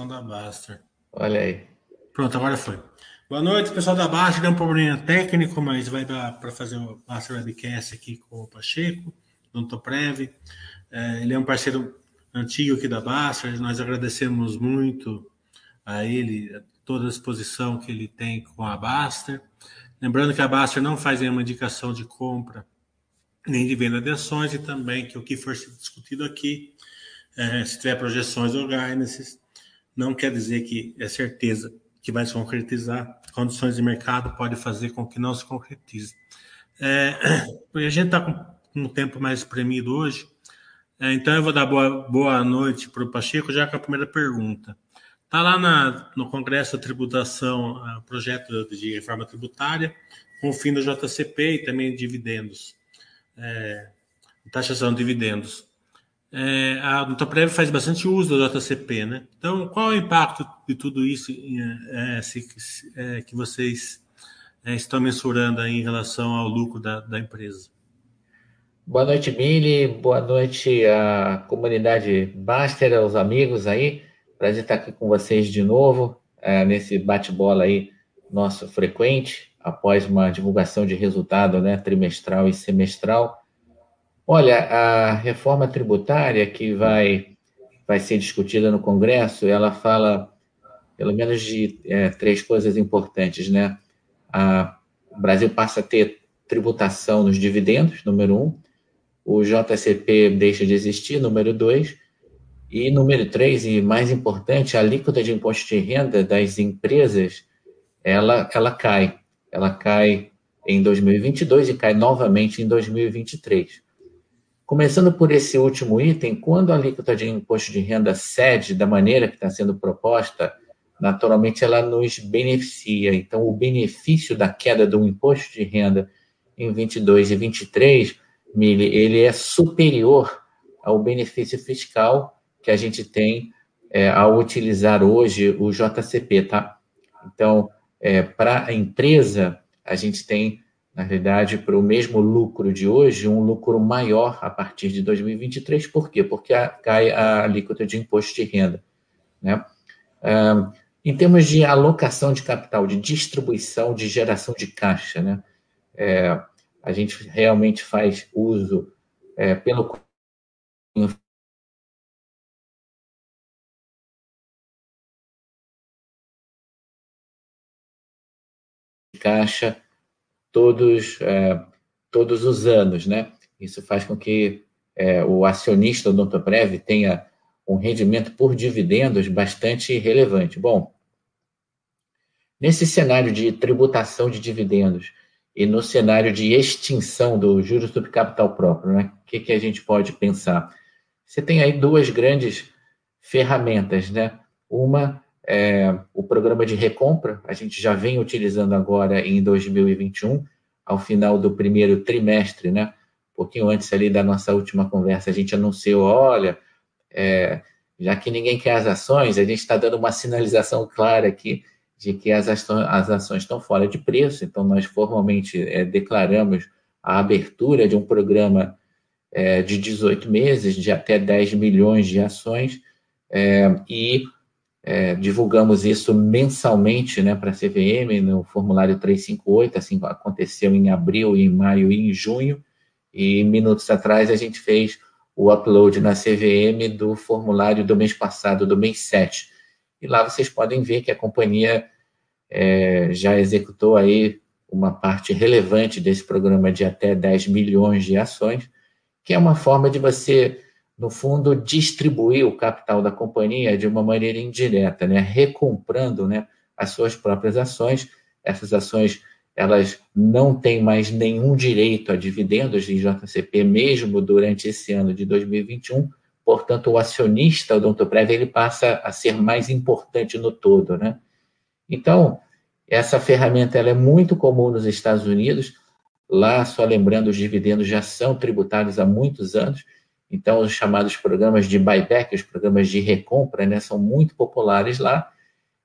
apresentação da Baster. Olha aí. Pronto, agora foi. Boa noite, pessoal da Baster. Deu um problema técnico, mas vai dar para fazer o Baster Webcast aqui com o Pacheco, do Toprev. É, ele é um parceiro antigo aqui da Baster. Nós agradecemos muito a ele, a toda a exposição que ele tem com a Baster. Lembrando que a Baster não faz nenhuma indicação de compra nem de venda de ações e também que o que for discutido aqui, é, se tiver projeções ou guidance, não quer dizer que é certeza que vai se concretizar. Condições de mercado pode fazer com que não se concretize. É, a gente está com um tempo mais espremido hoje, é, então eu vou dar boa, boa noite para o Pacheco já com a primeira pergunta. Está lá na, no Congresso da Tributação, o projeto de reforma tributária, com o fim do JCP e também dividendos é, taxação de dividendos. É, a Nutraprev faz bastante uso do JCP, né? Então, qual é o impacto de tudo isso é, se, é, que vocês é, estão mensurando em relação ao lucro da, da empresa? Boa noite, Mili. Boa noite à comunidade Baster, aos amigos aí. Prazer estar aqui com vocês de novo, é, nesse bate-bola aí nosso frequente após uma divulgação de resultado né, trimestral e semestral. Olha, a reforma tributária que vai, vai ser discutida no Congresso, ela fala pelo menos de é, três coisas importantes, né? A, o Brasil passa a ter tributação nos dividendos, número um. O JCP deixa de existir, número dois. E número três, e mais importante, a alíquota de imposto de renda das empresas, ela, ela cai ela cai em 2022 e cai novamente em 2023. Começando por esse último item, quando a alíquota de imposto de renda cede da maneira que está sendo proposta, naturalmente ela nos beneficia. Então, o benefício da queda do imposto de renda em 22 e 23, Mili, ele é superior ao benefício fiscal que a gente tem é, ao utilizar hoje o JCP, tá? Então, é, para a empresa, a gente tem, na realidade, para o mesmo lucro de hoje, um lucro maior a partir de 2023. Por quê? Porque a, cai a alíquota de imposto de renda. Né? Em termos de alocação de capital, de distribuição, de geração de caixa, né? É, a gente realmente faz uso é, pelo caixa todos, é, todos os anos, né? Isso faz com que é, o acionista do Odontoprev tenha um rendimento por dividendos bastante relevante. Bom, nesse cenário de tributação de dividendos e no cenário de extinção do juros sobre capital próprio, né? O que, que a gente pode pensar? Você tem aí duas grandes ferramentas, né? Uma é, o programa de recompra, a gente já vem utilizando agora em 2021, ao final do primeiro trimestre, né? Um pouquinho antes ali da nossa última conversa, a gente anunciou, olha, é, já que ninguém quer as ações, a gente está dando uma sinalização clara aqui de que as ações, as ações estão fora de preço, então nós formalmente é, declaramos a abertura de um programa é, de 18 meses, de até 10 milhões de ações, é, e é, divulgamos isso mensalmente né, para a CVM no formulário 358, assim aconteceu em abril, em maio e em junho, e minutos atrás a gente fez o upload na CVM do formulário do mês passado, do mês 7. E lá vocês podem ver que a companhia é, já executou aí uma parte relevante desse programa de até 10 milhões de ações, que é uma forma de você no fundo, distribuir o capital da companhia de uma maneira indireta, né? recomprando né, as suas próprias ações. Essas ações elas não têm mais nenhum direito a dividendos de JCP, mesmo durante esse ano de 2021. Portanto, o acionista Odontoprev ele passa a ser mais importante no todo. Né? Então, essa ferramenta ela é muito comum nos Estados Unidos. Lá, só lembrando, os dividendos já são tributados há muitos anos então, os chamados programas de buyback, os programas de recompra, né, são muito populares lá.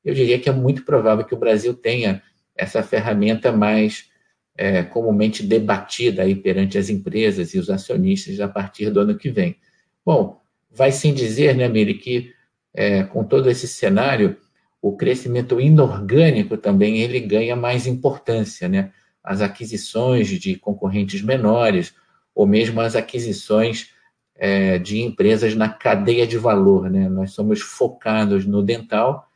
Eu diria que é muito provável que o Brasil tenha essa ferramenta mais é, comumente debatida aí perante as empresas e os acionistas a partir do ano que vem. Bom, vai sem dizer, né, Miri, que é, com todo esse cenário, o crescimento inorgânico também ele ganha mais importância, né? As aquisições de concorrentes menores, ou mesmo as aquisições é, de empresas na cadeia de valor, né? Nós somos focados no dental,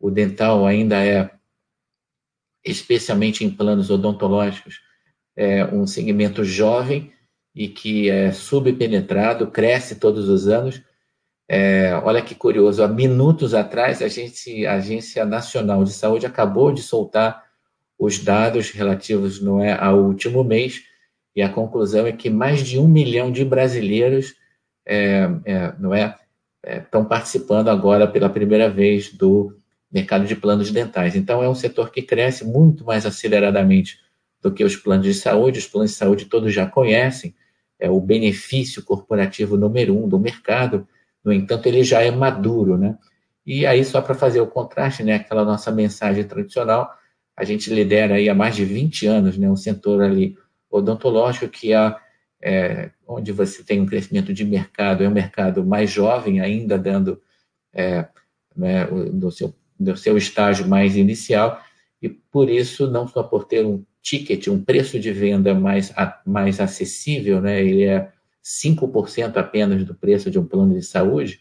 o dental ainda é, especialmente em planos odontológicos, é um segmento jovem e que é subpenetrado, cresce todos os anos, é, olha que curioso, há minutos atrás, a, gente, a Agência Nacional de Saúde acabou de soltar os dados relativos não é, ao último mês, e a conclusão é que mais de um milhão de brasileiros é, é, não é, estão participando agora pela primeira vez do mercado de planos dentais. Então, é um setor que cresce muito mais aceleradamente do que os planos de saúde. Os planos de saúde todos já conhecem, é o benefício corporativo número um do mercado, no entanto, ele já é maduro, né? E aí, só para fazer o contraste, né, aquela nossa mensagem tradicional, a gente lidera aí há mais de 20 anos, né, um setor ali odontológico que é, é onde você tem um crescimento de mercado, é um mercado mais jovem ainda, dando é, né, do, seu, do seu estágio mais inicial, e por isso, não só por ter um ticket, um preço de venda mais, mais acessível, né, ele é 5% apenas do preço de um plano de saúde,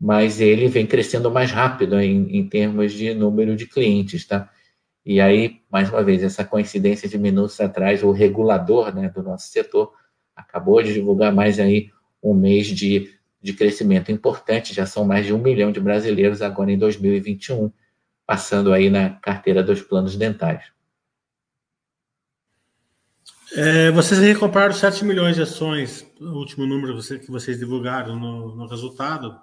mas ele vem crescendo mais rápido em, em termos de número de clientes, tá? E aí, mais uma vez, essa coincidência de minutos atrás, o regulador né, do nosso setor acabou de divulgar mais aí um mês de, de crescimento importante, já são mais de um milhão de brasileiros agora em 2021, passando aí na carteira dos planos dentais. É, vocês recompraram 7 milhões de ações, o último número que vocês divulgaram no, no resultado.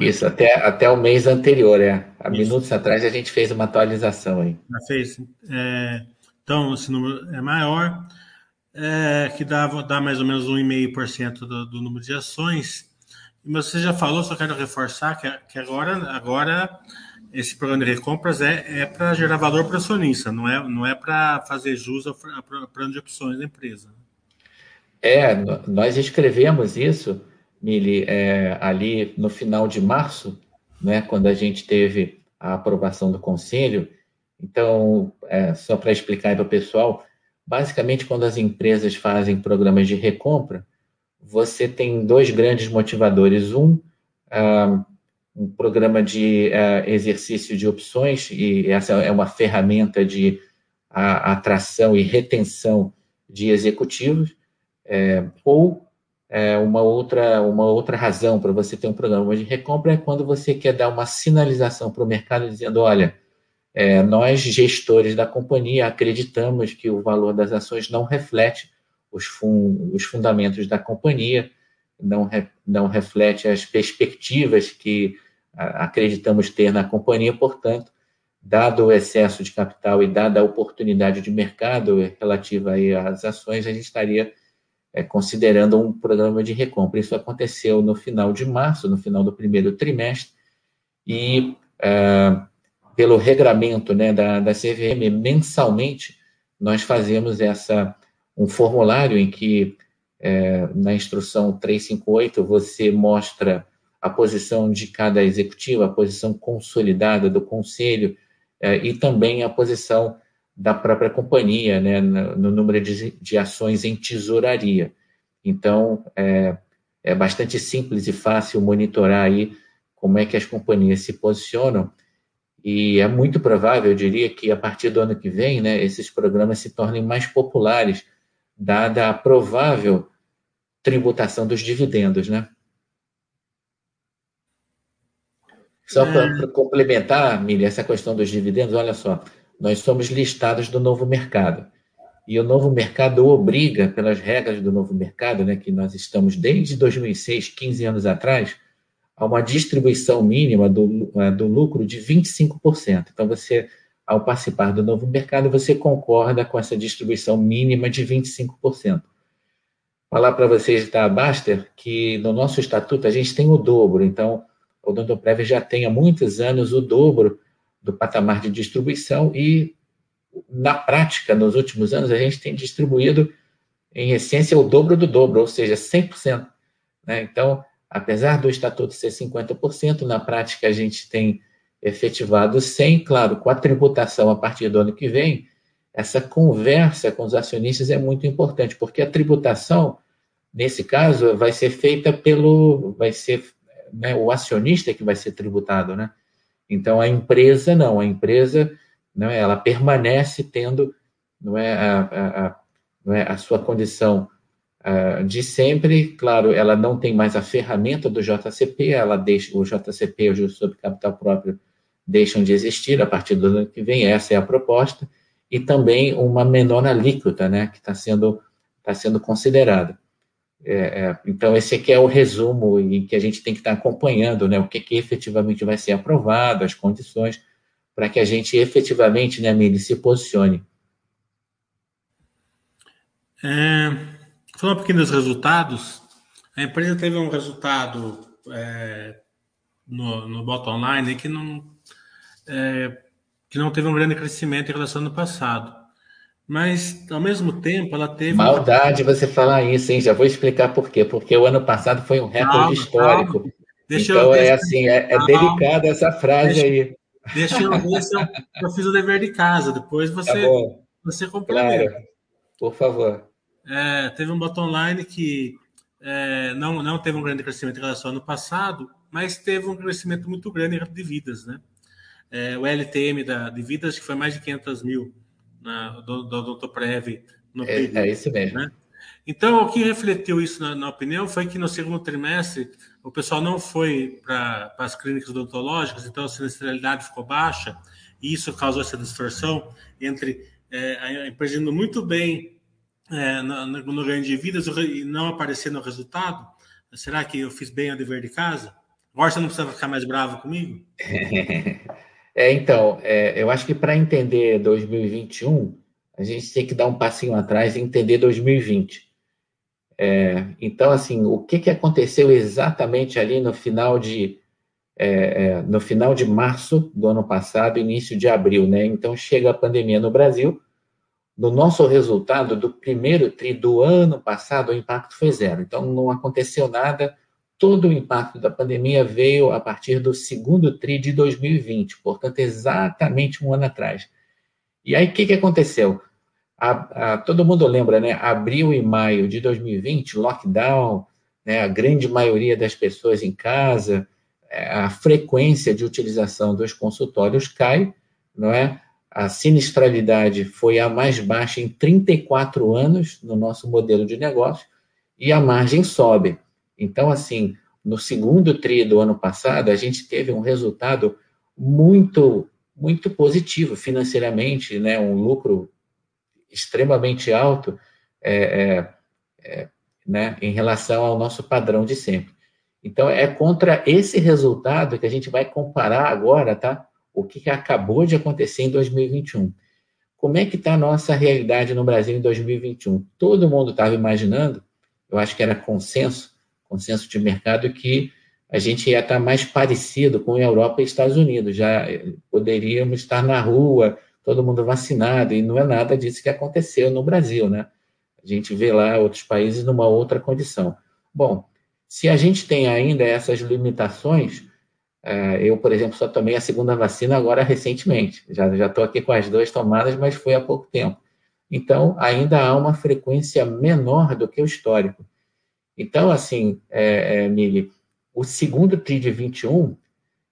Isso, até, até o mês anterior, é. Há Isso. minutos atrás a gente fez uma atualização aí. Já fez. É, então, esse número é maior, é, que dá, dá mais ou menos 1,5% do, do número de ações. Mas você já falou, só quero reforçar que, que agora, agora esse programa de recompras é, é para gerar valor para acionista, não é, não é para fazer jus ao plano de opções da empresa. É, nós escrevemos isso, Mili, é, ali no final de março, né, quando a gente teve a aprovação do conselho. Então, é, só para explicar para o pessoal, basicamente, quando as empresas fazem programas de recompra, você tem dois grandes motivadores. Um, ah, um programa de uh, exercício de opções, e essa é uma ferramenta de atração e retenção de executivos, é, ou é, uma, outra, uma outra razão para você ter um programa de recompra é quando você quer dar uma sinalização para o mercado dizendo, olha, é, nós, gestores da companhia, acreditamos que o valor das ações não reflete os, fun os fundamentos da companhia, não, re não reflete as perspectivas que acreditamos ter na companhia, portanto, dado o excesso de capital e dada a oportunidade de mercado relativa às ações, a gente estaria é, considerando um programa de recompra. Isso aconteceu no final de março, no final do primeiro trimestre, e é, pelo regramento né, da, da CVM, mensalmente, nós fazemos essa um formulário em que, é, na instrução 358, você mostra a posição de cada executivo, a posição consolidada do conselho é, e também a posição da própria companhia, né, no, número de, de, ações em tesouraria. Então, é, é bastante simples e fácil monitorar aí como é que as companhias se posicionam e é muito provável, eu diria, que a partir do ano que vem, né, esses programas se tornem mais populares, dada a provável tributação dos dividendos, né? Só para complementar, Mili, essa questão dos dividendos, olha só, nós somos listados do novo mercado. E o novo mercado obriga, pelas regras do novo mercado, né, que nós estamos desde 2006, 15 anos atrás, a uma distribuição mínima do, é, do lucro de 25%. Então, você, ao participar do novo mercado, você concorda com essa distribuição mínima de 25%. Falar para vocês da Baster que no nosso estatuto a gente tem o dobro, então o Odontoprev já tem há muitos anos o dobro do patamar de distribuição e, na prática, nos últimos anos, a gente tem distribuído, em essência, o dobro do dobro, ou seja, 100%. Né? Então, apesar do estatuto ser 50%, na prática a gente tem efetivado 100%, claro, com a tributação a partir do ano que vem, essa conversa com os acionistas é muito importante, porque a tributação, nesse caso, vai ser feita pelo, vai ser né, o acionista que vai ser tributado, né? Então a empresa não, a empresa, não é, ela permanece tendo, não é, a, a, a não é, a sua condição uh, de sempre. Claro, ela não tem mais a ferramenta do JCP, ela deixa o JCP, o juros sobre capital próprio, deixam de existir a partir do ano que vem, essa é a proposta, e também uma menor alíquota, né, que está sendo, tá sendo considerada. É, é, então, esse aqui é o resumo em que a gente tem que estar tá acompanhando, né, o que, que efetivamente vai ser aprovado, as condições, para que a gente efetivamente, né, Mili, se posicione. É, Falando um pouquinho dos resultados, a empresa teve um resultado é, no, no bottom line que não, é, que não teve um grande crescimento em relação ao ano passado. Mas, ao mesmo tempo, ela teve. Maldade você falar isso, hein? Já vou explicar por quê. Porque o ano passado foi um recorde calma, histórico. Calma. Deixa então, eu, é assim, é, é delicada essa frase deixa, aí. Deixa eu ver se eu, eu, fiz o dever de casa. Depois você, tá você complementa. Claro. Por favor é, teve um bottom line que é, não, não teve um grande crescimento em relação ao ano passado, mas teve um crescimento muito grande de vidas, né? É, o LTM da, de vidas que foi mais de 500 mil na, do, do Dr. Prev no é, período. É isso mesmo. Né? Então, o que refletiu isso na, na, opinião foi que no segundo trimestre o pessoal não foi para as clínicas odontológicas, então a sinistralidade ficou baixa, e isso causou essa distorção entre é, a empresa indo muito bem é, no, no, ganho de vidas e não aparecer no resultado? Será que eu fiz bem o dever de casa? Agora você não precisa ficar mais bravo comigo? É, então, é, eu acho que para entender 2021, a gente tem que dar um passinho atrás e entender 2020. É, então, assim, o que, que aconteceu exatamente ali no final de é, é, no final de março do ano passado, início de abril, né? Então chega a pandemia no Brasil, no nosso resultado do primeiro TRI do ano passado, o impacto foi zero. Então, não aconteceu nada. Todo o impacto da pandemia veio a partir do segundo TRI de 2020, portanto, exatamente um ano atrás. E aí, o que, que aconteceu? A, a, todo mundo lembra, né? Abril e maio de 2020, lockdown, né? a grande maioria das pessoas em casa, é, a frequência de utilização dos consultórios cai, não é? A sinistralidade foi a mais baixa em 34 anos no nosso modelo de negócio e a margem sobe. Então, assim, no segundo TRI do ano passado, a gente teve um resultado muito, muito positivo financeiramente, né? um lucro extremamente alto é, é, é, né? em relação ao nosso padrão de sempre. Então, é contra esse resultado que a gente vai comparar agora, tá? O que acabou de acontecer em 2021. Como é que está a nossa realidade no Brasil em 2021? Todo mundo estava imaginando, eu acho que era consenso, consenso de mercado, que a gente ia estar tá mais parecido com a Europa e Estados Unidos. Já poderíamos estar na rua, todo mundo vacinado, e não é nada disso que aconteceu no Brasil, né? A gente vê lá outros países numa outra condição. Bom, se a gente tem ainda essas limitações, eu, por exemplo, só tomei a segunda vacina agora recentemente. Já estou aqui com as duas tomadas, mas foi há pouco tempo. Então, ainda há uma frequência menor do que o histórico. Então, assim, é, é, Mili, o segundo TRI de 21,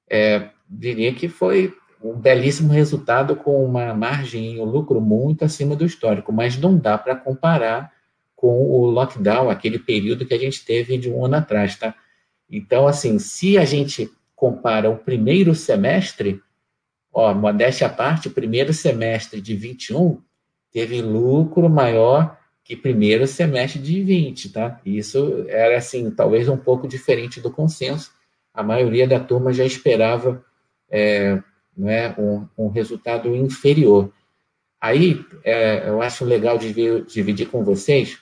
é, diria que foi um belíssimo resultado com uma margem, um lucro muito acima do histórico, mas não dá para comparar com o lockdown, aquele período que a gente teve de um ano atrás, tá? Então, assim, se a gente compara o primeiro semestre, ó, modéstia à parte, o primeiro semestre de 21 teve lucro maior que primeiro semestre de 20, tá? Isso era, assim, talvez um pouco diferente do consenso. A maioria da turma já esperava é, não é, um, um resultado inferior. Aí, é, eu acho legal dividir com vocês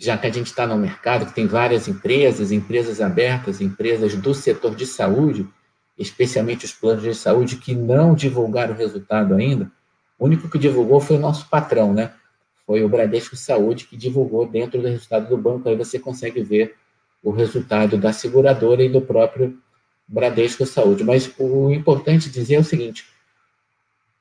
já que a gente está no mercado que tem várias empresas, empresas abertas, empresas do setor de saúde, especialmente os planos de saúde, que não divulgaram o resultado ainda, o único que divulgou foi o nosso patrão, né? Foi o Bradesco Saúde que divulgou dentro do resultado do banco, aí você consegue ver o resultado da seguradora e do próprio Bradesco Saúde. Mas o importante dizer é o seguinte: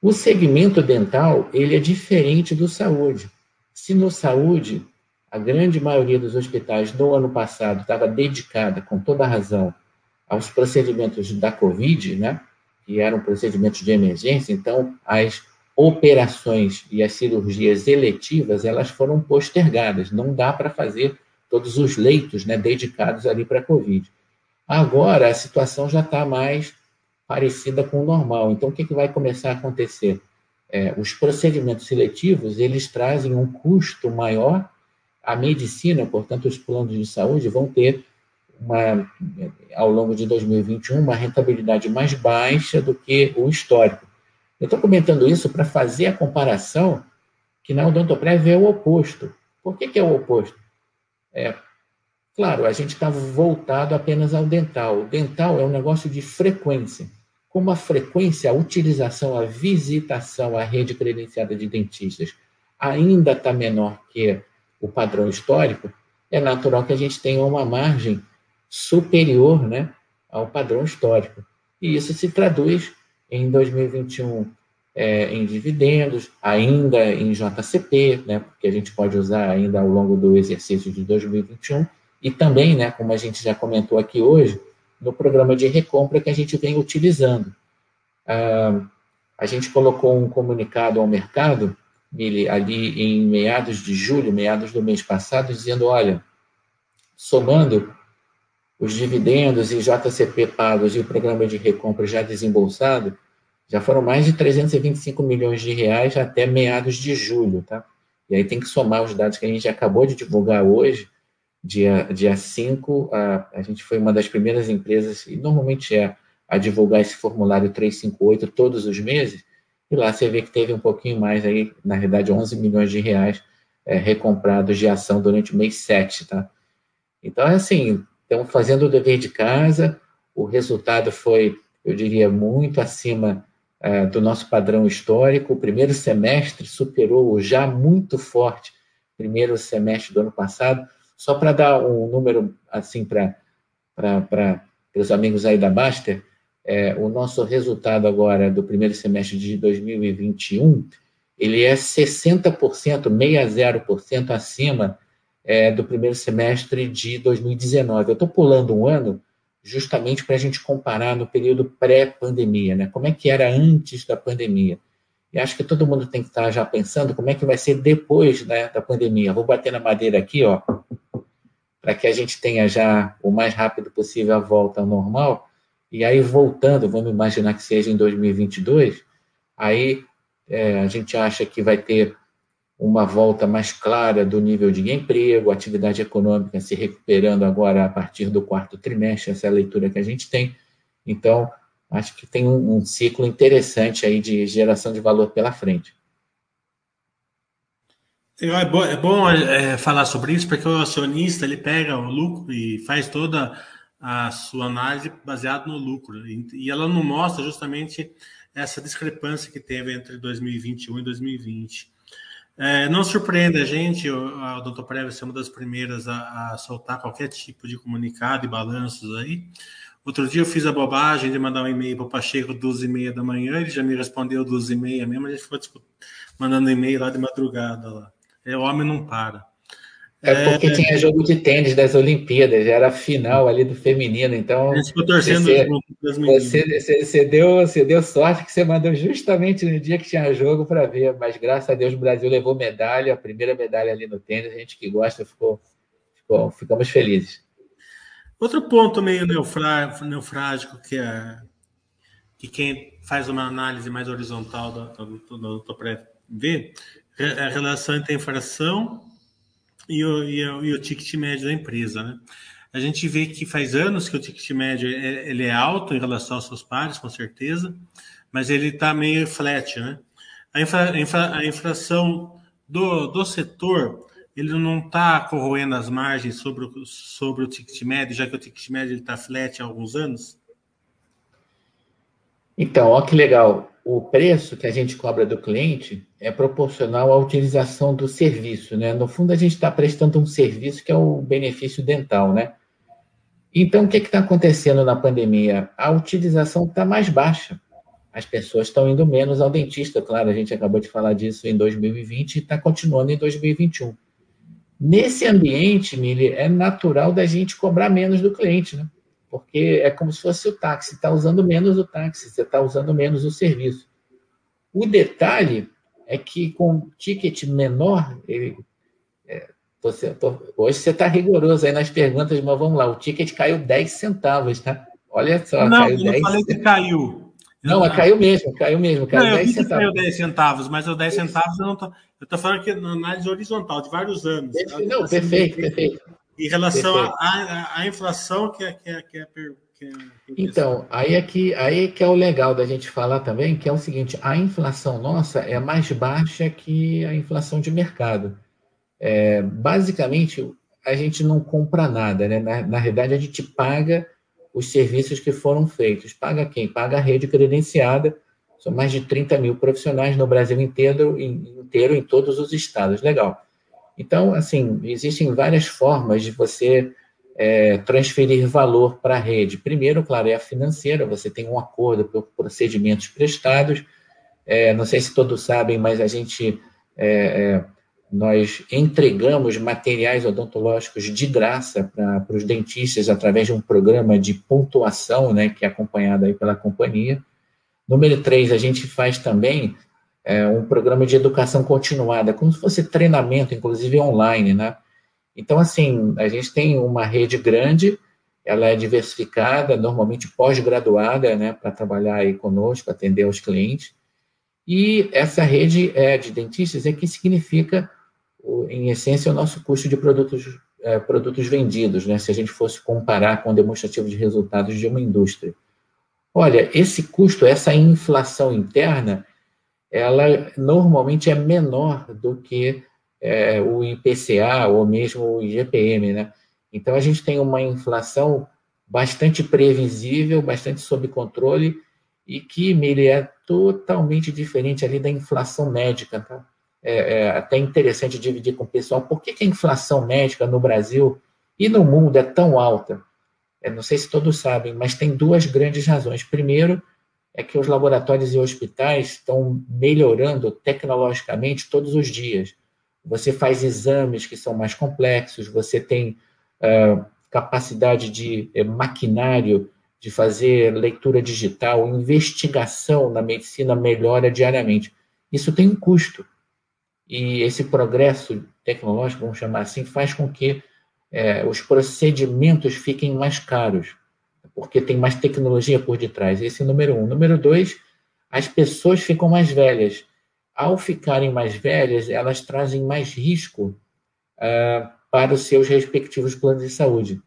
o segmento dental ele é diferente do saúde. Se no saúde a grande maioria dos hospitais no ano passado estava dedicada, com toda a razão, aos procedimentos da Covid, né? Que eram procedimentos de emergência, então as operações e as cirurgias eletivas elas foram postergadas. Não dá para fazer todos os leitos, né, dedicados ali para a Covid. Agora a situação já está mais parecida com o normal. Então o que, que vai começar a acontecer? É, os procedimentos seletivos eles trazem um custo maior a medicina, portanto, os planos de saúde vão ter uma, ao longo de 2021 uma rentabilidade mais baixa do que o histórico. Eu estou comentando isso para fazer a comparação que na Odontoprev é o oposto. Por que, que é o oposto? É, claro, a gente está voltado apenas ao dental. O dental é um negócio de frequência. Como a frequência, a utilização, a visitação à rede credenciada de dentistas ainda está menor que o padrão histórico, é natural que a gente tenha uma margem superior né, ao padrão histórico. E isso se traduz em 2021 é, em dividendos, ainda em JCP, né, porque a gente pode usar ainda ao longo do exercício de 2021, e também, né, como a gente já comentou aqui hoje, no programa de recompra que a gente vem utilizando. Ah, a gente colocou um comunicado ao mercado ali em meados de julho, meados do mês passado, dizendo: olha, somando os dividendos e JCP pagos e o programa de recompra já desembolsado, já foram mais de 325 milhões de reais até meados de julho, tá? E aí tem que somar os dados que a gente acabou de divulgar hoje, dia, dia 5, a, a gente foi uma das primeiras empresas, e normalmente é, a divulgar esse formulário 358 todos os meses, e lá você vê que teve um pouquinho mais aí, na verdade, 11 milhões de reais é, recomprados de ação durante o mês 7, tá? Então, é assim, estamos fazendo o dever de casa, o resultado foi, eu diria, muito acima é, do nosso padrão histórico. O primeiro semestre superou o já muito forte primeiro semestre do ano passado. Só para dar um número, assim, para os amigos aí da Baster, é, o nosso resultado agora do primeiro semestre de 2021, ele é 60%, 60% acima é, do primeiro semestre de 2019. Eu estou pulando um ano justamente para a gente comparar no período pré-pandemia, né? Como é que era antes da pandemia? E acho que todo mundo tem que estar tá já pensando como é que vai ser depois né, da pandemia. Vou bater na madeira aqui, ó, para que a gente tenha já o mais rápido possível a volta ao normal. E aí, voltando, vamos imaginar que seja em 2022, aí é, a gente acha que vai ter uma volta mais clara do nível de emprego, atividade econômica se recuperando agora a partir do quarto trimestre, essa é a leitura que a gente tem. Então, acho que tem um, um ciclo interessante aí de geração de valor pela frente. É bom, é bom é, falar sobre isso, porque o acionista ele pega o lucro e faz toda a sua análise baseada no lucro. E ela não mostra justamente essa discrepância que teve entre 2021 e 2020. É, não surpreende a gente, a Doutor Prévia ser uma das primeiras a, a, soltar qualquer tipo de comunicado e balanços aí. Outro dia eu fiz a bobagem de mandar um e-mail para o Pacheco 12 e meia da manhã, ele já me respondeu 12 e meia mesmo, a gente ficou mandando e-mail lá de madrugada. Lá. É, o homem não para. É porque é, tinha jogo de tênis das Olimpíadas, era a final ali do feminino, então. Ficou torcendo você, você, você, você, deu, você deu sorte que você mandou justamente no dia que tinha jogo para ver, mas graças a Deus o Brasil levou medalha, a primeira medalha ali no tênis, a gente que gosta ficou, ficou ficamos felizes. Outro ponto meio neufrágico que é que quem faz uma análise mais horizontal do, do vê é a relação entre a inflação e o, e o, e o ticket médio da empresa, né? A gente vê que faz anos que o ticket médio é, ele é alto em relação aos seus pares, com certeza, mas ele está meio flat, né? A, infra, infra, a inflação do, do setor ele não está corroendo as margens sobre o, sobre o ticket médio, já que o ticket médio está flat há alguns anos? Então, olha que legal o preço que a gente cobra do cliente é proporcional à utilização do serviço, né? No fundo, a gente está prestando um serviço que é o benefício dental, né? Então, o que está acontecendo na pandemia? A utilização está mais baixa. As pessoas estão indo menos ao dentista, claro, a gente acabou de falar disso em 2020 e está continuando em 2021. Nesse ambiente, Mili, é natural da gente cobrar menos do cliente, né? Porque é como se fosse o táxi, está usando menos o táxi, você está usando menos o serviço. O detalhe é que com ticket menor, ele, é, você, tô, hoje você está rigoroso aí nas perguntas, mas vamos lá, o ticket caiu 10 centavos, tá? Olha só, não, caiu eu 10 não falei que caiu. Não, mas caiu mesmo, caiu mesmo, caiu não, 10 centavos. Caiu 10 centavos, mas o 10 centavos eu não tô. Eu estou falando aqui na análise horizontal, de vários anos. Não, assim, perfeito, perfeito. Em relação à inflação, que é, que é, que é, que é Então, aí é, que, aí é que é o legal da gente falar também, que é o seguinte: a inflação nossa é mais baixa que a inflação de mercado. É, basicamente, a gente não compra nada, né? Na, na realidade, a gente paga os serviços que foram feitos. Paga quem? Paga a rede credenciada. São mais de 30 mil profissionais no Brasil inteiro, inteiro em todos os estados. Legal. Então, assim, existem várias formas de você é, transferir valor para a rede. Primeiro, claro, é a financeira. Você tem um acordo por procedimentos prestados. É, não sei se todos sabem, mas a gente é, é nós entregamos materiais odontológicos de graça para os dentistas através de um programa de pontuação, né, que é acompanhado aí pela companhia. Número três, a gente faz também é, um programa de educação continuada, como se fosse treinamento, inclusive online, né? Então, assim, a gente tem uma rede grande, ela é diversificada, normalmente pós-graduada, né, para trabalhar aí conosco, atender aos clientes. E essa rede é, de dentistas é que significa em essência, o nosso custo de produtos, é, produtos vendidos, né? se a gente fosse comparar com o demonstrativo de resultados de uma indústria. Olha, esse custo, essa inflação interna, ela normalmente é menor do que é, o IPCA ou mesmo o IGPM, né? Então a gente tem uma inflação bastante previsível, bastante sob controle e que Miri, é totalmente diferente ali da inflação médica, tá? é, é até interessante dividir com o pessoal por que, que, a inflação médica no Brasil e no mundo é tão alta. É, não sei se todos sabem, mas tem duas grandes razões. Primeiro, é que os laboratórios e hospitais estão melhorando tecnologicamente todos os dias. Você faz exames que são mais complexos, você tem uh, capacidade de uh, maquinário de fazer leitura digital, investigação na medicina melhora diariamente. Isso tem um custo. E esse progresso tecnológico, vamos chamar assim, faz com que é, os procedimentos fiquem mais caros, porque tem mais tecnologia por detrás. Esse é o número um. Número dois, as pessoas ficam mais velhas. Ao ficarem mais velhas, elas trazem mais risco uh, para os seus respectivos planos de saúde.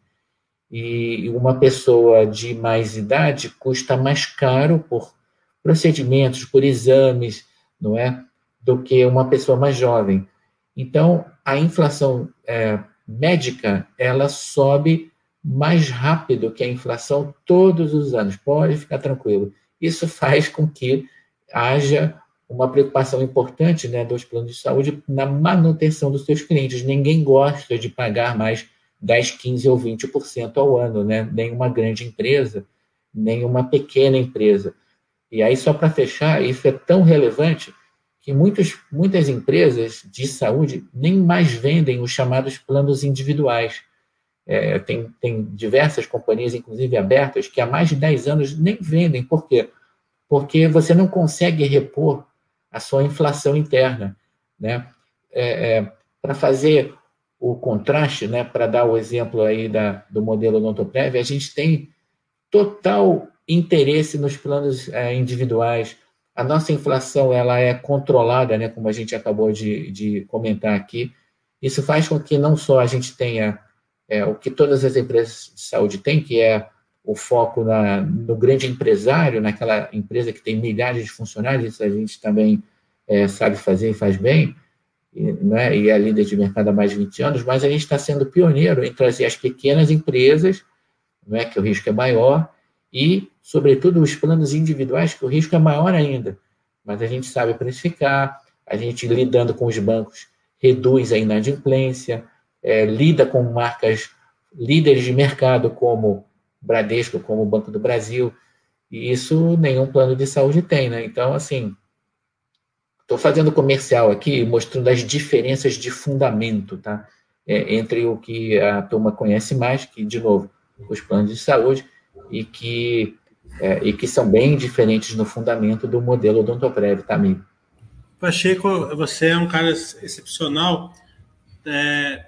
E uma pessoa de mais idade custa mais caro por procedimentos, por exames, não é? do que uma pessoa mais jovem. Então, a inflação é, médica, ela sobe mais rápido que a inflação todos os anos. Pode ficar tranquilo. Isso faz com que haja uma preocupação importante né, dos planos de saúde na manutenção dos seus clientes. Ninguém gosta de pagar mais 10, 15 ou 20% ao ano, né? nem uma grande empresa, nem uma pequena empresa. E aí, só para fechar, isso é tão relevante que muitos, muitas empresas de saúde nem mais vendem os chamados planos individuais. É, tem, tem diversas companhias, inclusive abertas, que há mais de 10 anos nem vendem. Por quê? Porque você não consegue repor a sua inflação interna. Né? É, é, para fazer o contraste, né, para dar o exemplo aí da, do modelo Odontoprev, a gente tem total interesse nos planos é, individuais, a nossa inflação ela é controlada, né, como a gente acabou de, de comentar aqui. Isso faz com que não só a gente tenha é, o que todas as empresas de saúde têm, que é o foco na, no grande empresário, naquela empresa que tem milhares de funcionários, isso a gente também é, sabe fazer e faz bem, e, né, e é líder de mercado há mais de 20 anos, mas a gente está sendo pioneiro em trazer as pequenas empresas, não é que o risco é maior, e, sobretudo, os planos individuais, que o risco é maior ainda. Mas a gente sabe precificar, a gente lidando com os bancos reduz a inadimplência, é, lida com marcas líderes de mercado como Bradesco, como Banco do Brasil, e isso nenhum plano de saúde tem, né? Então, assim, estou fazendo comercial aqui, mostrando as diferenças de fundamento, tá? É, entre o que a turma conhece mais, que, de novo, os planos de saúde, e que, é, e que são bem diferentes no fundamento do modelo odontoprev, tá, amigo? Pacheco, você é um cara excepcional. É,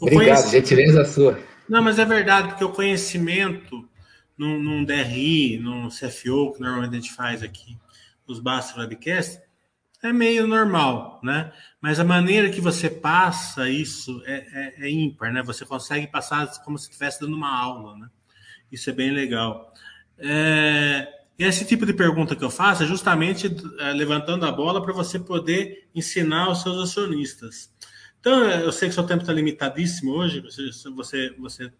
Obrigado, conhec... gentileza sua. Não, mas é verdade, porque o conhecimento num, num DRI, num CFO, que normalmente a gente faz aqui nos Basta Webcast, é meio normal, né? Mas a maneira que você passa isso é, é, é ímpar, né? Você consegue passar como se estivesse dando uma aula, né? Isso é bem legal. É, esse tipo de pergunta que eu faço é justamente é, levantando a bola para você poder ensinar os seus acionistas. Então, eu sei que seu tempo está limitadíssimo hoje, você, você, você,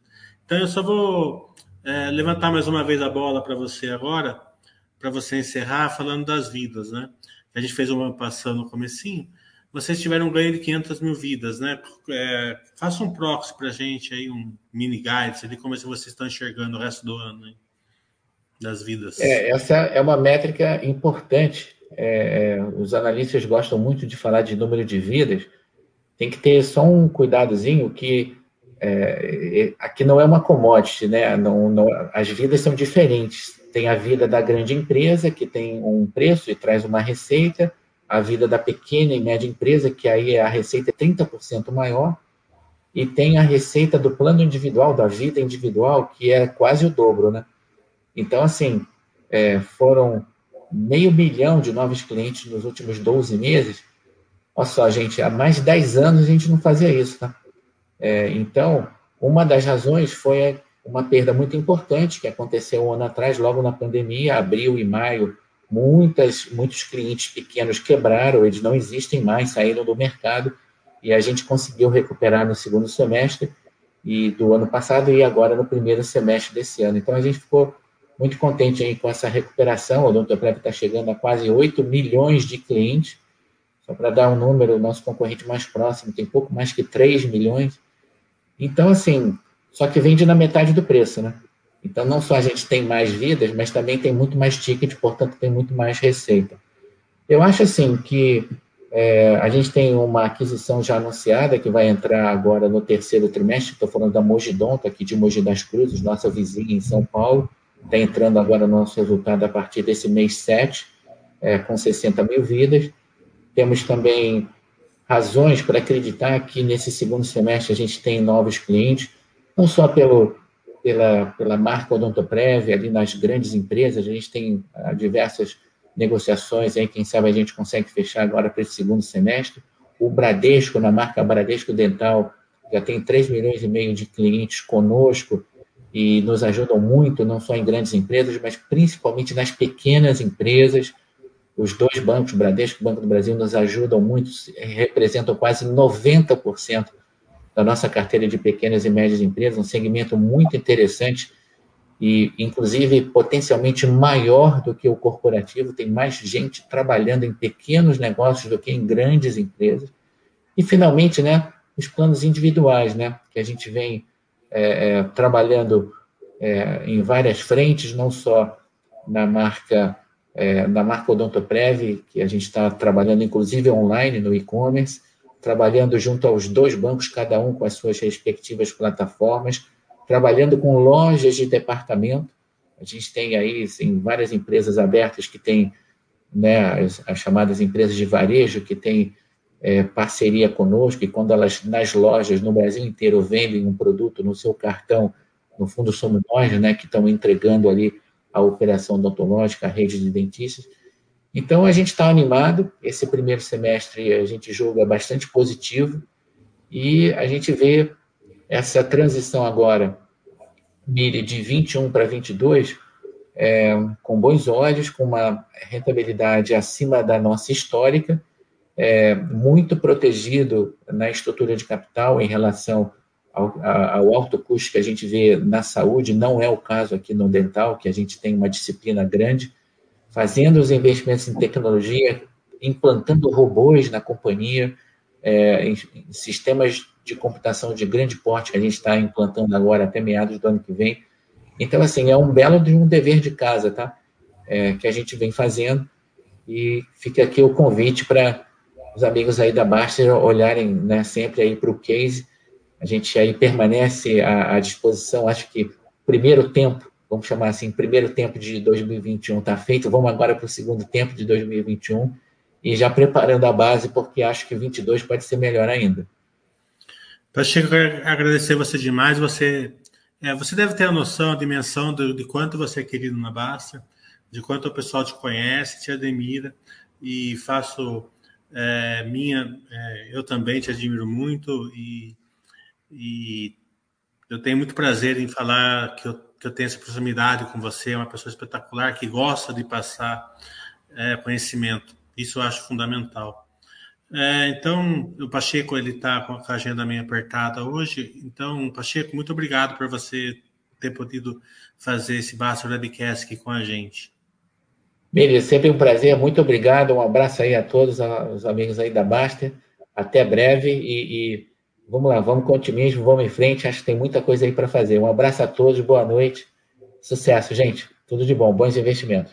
então eu só vou é, levantar mais uma vez a bola para você agora, para você encerrar falando das vidas, né? A gente fez uma passando no comecinho. Vocês tiveram um ganho de 500 mil vidas, né? É, faça um proxy para a gente aí, um mini guide, de como é que vocês estão enxergando o resto do ano hein? das vidas. É, essa é uma métrica importante. É, é, os analistas gostam muito de falar de número de vidas, tem que ter só um cuidadozinho que é, aqui não é uma commodity, né? Não, não, as vidas são diferentes. Tem a vida da grande empresa, que tem um preço e traz uma receita, a vida da pequena e média empresa, que aí a receita é 30% maior, e tem a receita do plano individual, da vida individual, que é quase o dobro, né? Então, assim, é, foram meio milhão de novos clientes nos últimos 12 meses, Olha só, gente, há mais de 10 anos a gente não fazia isso, tá? É, então, uma das razões foi uma perda muito importante que aconteceu um ano atrás, logo na pandemia, abril e maio, muitas, muitos clientes pequenos quebraram, eles não existem mais, saíram do mercado, e a gente conseguiu recuperar no segundo semestre e do ano passado e agora no primeiro semestre desse ano. Então, a gente ficou muito contente aí com essa recuperação, o Odontoprev está chegando a quase 8 milhões de clientes, só para dar um número, o nosso concorrente mais próximo tem pouco mais que 3 milhões. Então, assim, só que vende na metade do preço, né? Então, não só a gente tem mais vidas, mas também tem muito mais ticket, portanto, tem muito mais receita. Eu acho, assim, que é, a gente tem uma aquisição já anunciada, que vai entrar agora no terceiro trimestre, estou falando da Mogidonta, aqui de Mogi das Cruzes, nossa vizinha em São Paulo, está entrando agora no nosso resultado a partir desse mês 7, é, com 60 mil vidas. Temos também razões para acreditar que nesse segundo semestre a gente tem novos clientes, não só pelo, pela, pela marca Odontoprev, ali nas grandes empresas, a gente tem ah, diversas negociações aí, quem sabe a gente consegue fechar agora para esse segundo semestre. O Bradesco, na marca Bradesco Dental, já tem 3 milhões e meio de clientes conosco e nos ajudam muito, não só em grandes empresas, mas principalmente nas pequenas empresas, os dois bancos, Bradesco e Banco do Brasil, nos ajudam muito, representam quase 90% da nossa carteira de pequenas e médias empresas, um segmento muito interessante e, inclusive, potencialmente maior do que o corporativo. Tem mais gente trabalhando em pequenos negócios do que em grandes empresas. E, finalmente, né, os planos individuais, né, que a gente vem é, é, trabalhando é, em várias frentes, não só na marca é, da marca Odontoprev, que a gente está trabalhando inclusive online no e-commerce, trabalhando junto aos dois bancos, cada um com as suas respectivas plataformas, trabalhando com lojas de departamento. A gente tem aí assim, várias empresas abertas que têm né, as, as, chamadas empresas de varejo, que têm é, parceria conosco, e quando elas nas lojas no Brasil inteiro vendem um produto no seu cartão, no fundo somos nós né, que estamos entregando ali a operação odontológica, a rede de dentistas. Então, a gente está animado. Esse primeiro semestre a gente julga bastante positivo e a gente vê essa transição agora, Miri, de 21 para 22, é, com bons olhos, com uma rentabilidade acima da nossa histórica, é, muito protegido na estrutura de capital em relação ao, alto custo que a gente vê na saúde, não é o caso aqui no dental, que a gente tem uma disciplina grande, fazendo os investimentos em tecnologia, implantando robôs na companhia, é, em, em sistemas de computação de grande porte que a gente está implantando agora até meados do ano que vem. Então, assim, é um belo de um dever de casa, tá? É, que a gente vem fazendo. E fica aqui o convite para os amigos aí da Baster olharem né, sempre aí para o case. A gente aí permanece à, à disposição. Acho que primeiro tempo, vamos chamar assim, primeiro tempo de 2021 está feito. Vamos agora para o segundo tempo de 2021 e já preparando a base, porque acho que 22 pode ser melhor ainda. Pacheco, quero agradecer você demais. Você, é, você deve ter a noção, a dimensão de, de quanto você é querido na Basta, de quanto o pessoal te conhece, te admira, e faço é, minha. É, eu também te admiro muito, e, e eu tenho muito prazer em falar que eu, que eu tenho essa proximidade com você, é uma pessoa espetacular que gosta de passar é, conhecimento. Isso eu acho fundamental. É, então, o Pacheco ele está com a agenda meio apertada hoje. Então, Pacheco, muito obrigado por você ter podido fazer esse Basta Webcast aqui com a gente. Beleza, sempre um prazer. Muito obrigado. Um abraço aí a todos os amigos aí da Basta. Até breve e, e vamos lá, vamos com otimismo, vamos em frente. Acho que tem muita coisa aí para fazer. Um abraço a todos, boa noite. Sucesso, gente. Tudo de bom, bons investimentos.